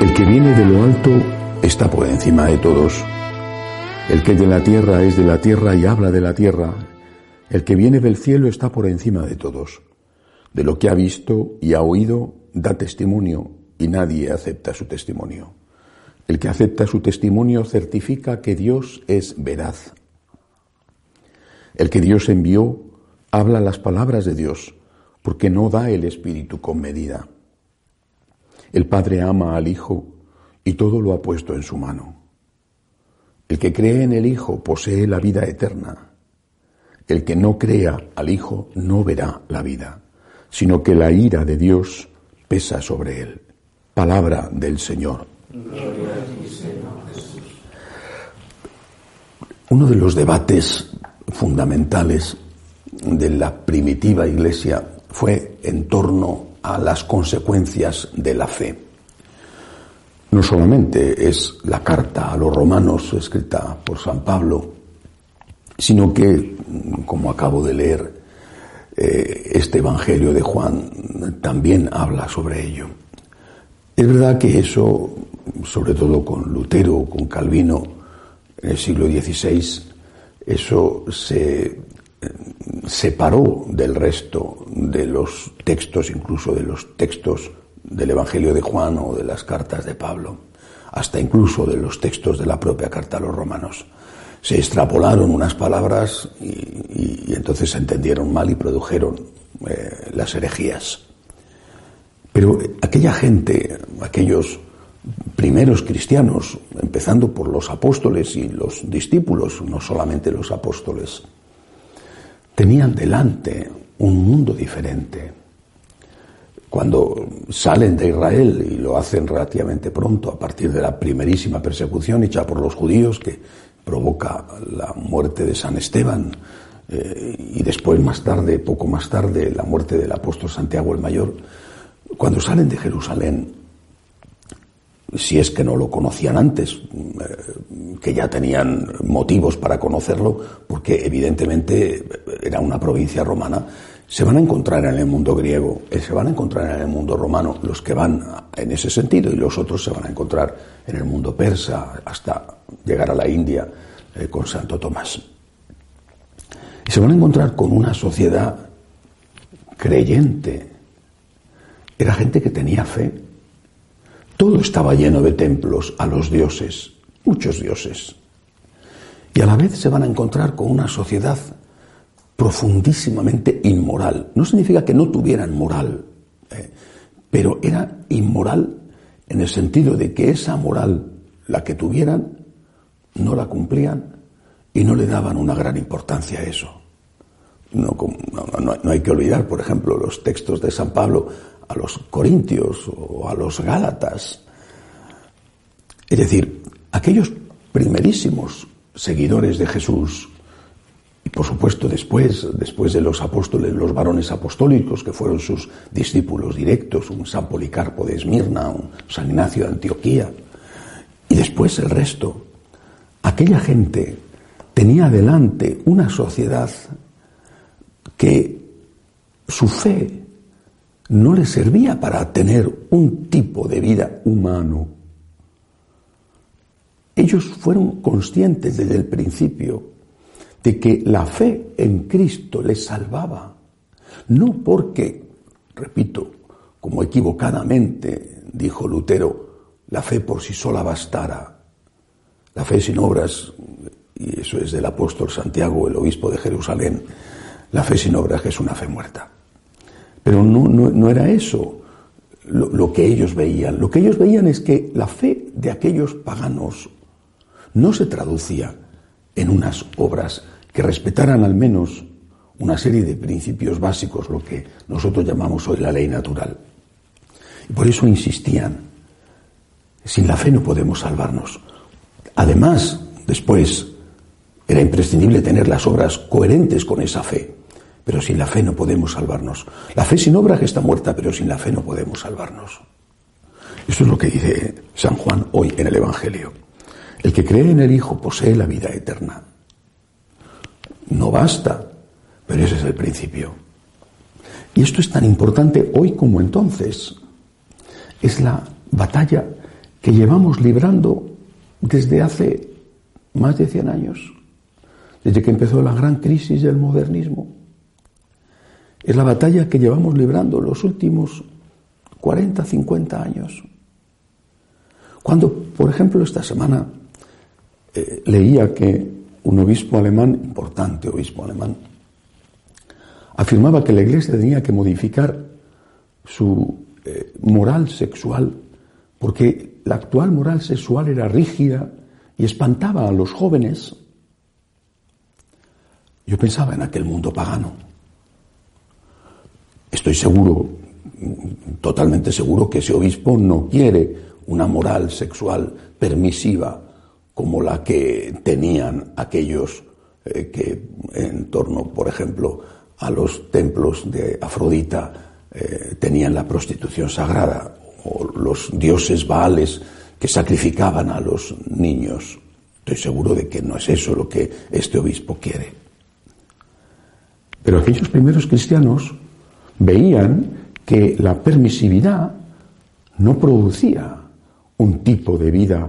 El que viene de lo alto está por encima de todos. El que de la tierra es de la tierra y habla de la tierra. El que viene del cielo está por encima de todos. De lo que ha visto y ha oído da testimonio y nadie acepta su testimonio. El que acepta su testimonio certifica que Dios es veraz. El que Dios envió habla las palabras de Dios, porque no da el Espíritu con medida. El Padre ama al Hijo y todo lo ha puesto en su mano. El que cree en el Hijo posee la vida eterna. El que no crea al Hijo no verá la vida, sino que la ira de Dios pesa sobre él. Palabra del Señor. Uno de los debates fundamentales de la primitiva iglesia fue en torno a las consecuencias de la fe. No solamente es la carta a los romanos escrita por San Pablo, sino que, como acabo de leer, eh, este Evangelio de Juan también habla sobre ello. Es verdad que eso, sobre todo con Lutero, con Calvino, en el siglo XVI, eso se separó del resto de los textos, incluso de los textos del Evangelio de Juan o de las cartas de Pablo, hasta incluso de los textos de la propia carta a los romanos. Se extrapolaron unas palabras y, entonces se entendieron mal y produjeron eh, las herejías. Pero aquella gente, aquellos primeros cristianos, empezando por los apóstoles y los discípulos, no solamente los apóstoles, tenían delante un mundo diferente. Cuando salen de Israel, y lo hacen relativamente pronto, a partir de la primerísima persecución hecha por los judíos que provoca la muerte de San Esteban, eh, y después más tarde, poco más tarde, la muerte del apóstol Santiago el Mayor, cuando salen de Jerusalén, si es que no lo conocían antes, eh, que ya tenían motivos para conocerlo, porque evidentemente era una provincia romana, se van a encontrar en el mundo griego, eh, se van a encontrar en el mundo romano, los que van en ese sentido, y los otros se van a encontrar en el mundo persa, hasta llegar a la India eh, con Santo Tomás. Y se van a encontrar con una sociedad creyente. Era gente que tenía fe, todo estaba lleno de templos a los dioses, muchos dioses. Y a la vez se van a encontrar con una sociedad profundísimamente inmoral. No significa que no tuvieran moral, eh, pero era inmoral en el sentido de que esa moral, la que tuvieran, no la cumplían y no le daban una gran importancia a eso. No, no, hay que olvidar, por ejemplo, los textos de San Pablo a los corintios o a los gálatas. Es decir, aquellos primerísimos seguidores de Jesús, y por supuesto después, después de los apóstoles, los varones apostólicos que fueron sus discípulos directos, un San Policarpo de Esmirna, un San Ignacio de Antioquía, y después el resto, aquella gente tenía delante una sociedad que su fe no les servía para tener un tipo de vida humano. Ellos fueron conscientes desde el principio de que la fe en Cristo les salvaba, no porque, repito, como equivocadamente dijo Lutero, la fe por sí sola bastara. La fe sin obras, y eso es del apóstol Santiago, el obispo de Jerusalén, la fe sin obras es una fe muerta. Pero no, era eso lo, que ellos veían. Lo que ellos veían es que la fe de aquellos paganos no se traducía en unas obras que respetaran al menos una serie de principios básicos, lo que nosotros llamamos hoy la ley natural. Y por eso insistían, sin la fe no podemos salvarnos. Además, después, era imprescindible tener las obras coherentes con esa fe, pero sin la fe no podemos salvarnos. La fe sin obra está muerta, pero sin la fe no podemos salvarnos. Eso es lo que dice San Juan hoy en el Evangelio. El que cree en el Hijo posee la vida eterna. No basta pero ese es el principio. Y esto es tan importante hoy como entonces. Es la batalla que llevamos librando desde hace más de 100 años, desde que empezó la gran crisis del modernismo. Es la batalla que llevamos librando los últimos 40, 50 años. Cuando, por ejemplo, esta semana eh, leía que un obispo alemán, importante obispo alemán, afirmaba que la Iglesia tenía que modificar su eh, moral sexual, porque la actual moral sexual era rígida y espantaba a los jóvenes. Yo pensaba en aquel mundo pagano. Estoy seguro, totalmente seguro, que ese obispo no quiere una moral sexual permisiva como la que tenían aquellos eh, que en torno, por ejemplo, a los templos de Afrodita eh, tenían la prostitución sagrada, o los dioses baales que sacrificaban a los niños. Estoy seguro de que no es eso lo que este obispo quiere. Pero aquellos primeros cristianos veían que la permisividad no producía un tipo de vida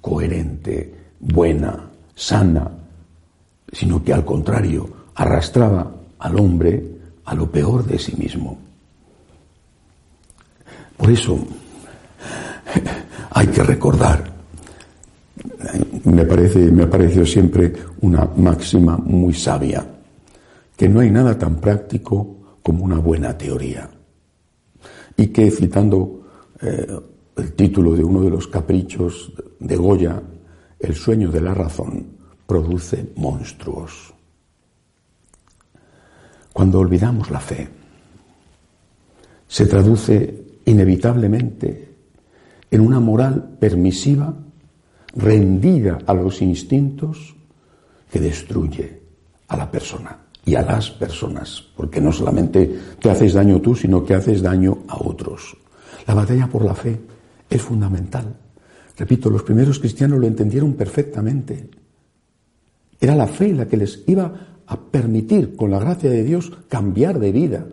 coherente, buena, sana, sino que al contrario arrastraba al hombre a lo peor de sí mismo. Por eso hay que recordar, me parece, me ha parecido siempre una máxima muy sabia, que no hay nada tan práctico como una buena teoría. Y que citando eh, el título de uno de los caprichos de Goya, El sueño de la razón produce monstruos cuando olvidamos la fe, se traduce inevitablemente en una moral permisiva, rendida a los instintos, que destruye a la persona y a las personas, porque no solamente te haces daño tú, sino que haces daño a otros. La batalla por la fe es fundamental. Repito, los primeros cristianos lo entendieron perfectamente. Era la fe la que les iba a permitir, con la gracia de Dios, cambiar de vida.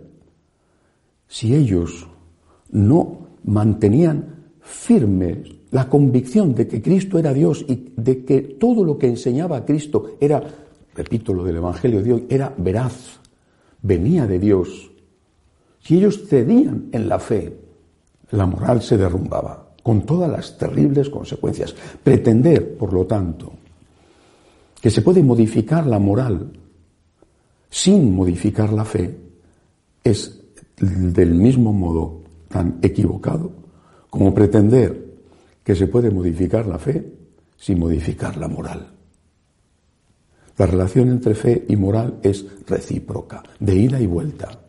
Si ellos no mantenían firme la convicción de que Cristo era Dios y de que todo lo que enseñaba a Cristo era, repito lo del Evangelio de hoy, era veraz, venía de Dios. Si ellos cedían en la fe, la moral se derrumbaba, con todas las terribles consecuencias. Pretender, por lo tanto, que se puede modificar la moral sin modificar la fe es del mismo modo tan equivocado como pretender que se puede modificar la fe sin modificar la moral. La relación entre fe y moral es recíproca, de ida y vuelta.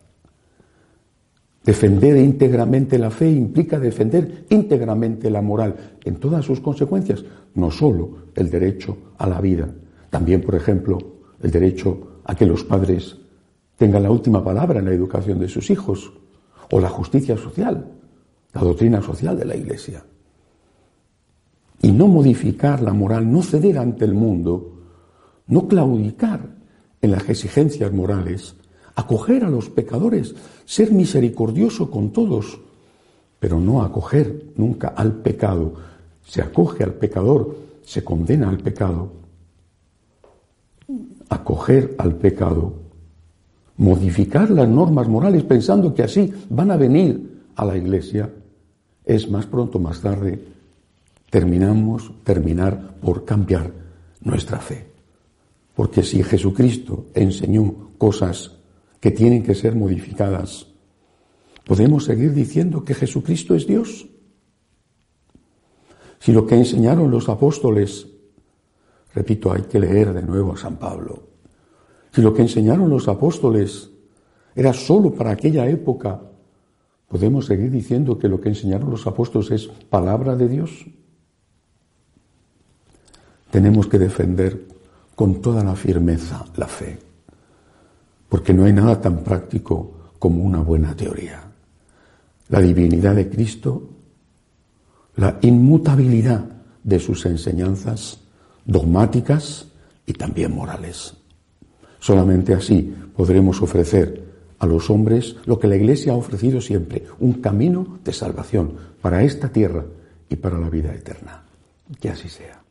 Defender íntegramente la fe implica defender íntegramente la moral en todas sus consecuencias, no solo el derecho a la vida, también, por ejemplo, el derecho a que los padres tengan la última palabra en la educación de sus hijos, o la justicia social, la doctrina social de la Iglesia. Y no modificar la moral, no ceder ante el mundo, no claudicar en las exigencias morales, acoger a los pecadores, ser misericordioso con todos, pero no acoger nunca al pecado. Se acoge al pecador, se condena al pecado, acoger al pecado, modificar las normas morales pensando que así van a venir a la iglesia, es más pronto, más tarde, terminamos, terminar por cambiar nuestra fe. Porque si Jesucristo enseñó cosas que tienen que ser modificadas, ¿podemos seguir diciendo que Jesucristo es Dios? Si lo que enseñaron los apóstoles Repito, hay que leer de nuevo a San Pablo. Si lo que enseñaron los apóstoles era solo para aquella época, ¿podemos seguir diciendo que lo que enseñaron los apóstoles es palabra de Dios? Tenemos que defender con toda la firmeza la fe, porque no hay nada tan práctico como una buena teoría. La divinidad de Cristo, la inmutabilidad de sus enseñanzas dogmáticas y también morales. Solamente así podremos ofrecer a los hombres lo que la Iglesia ha ofrecido siempre, un camino de salvación para esta tierra y para la vida eterna. Que así sea.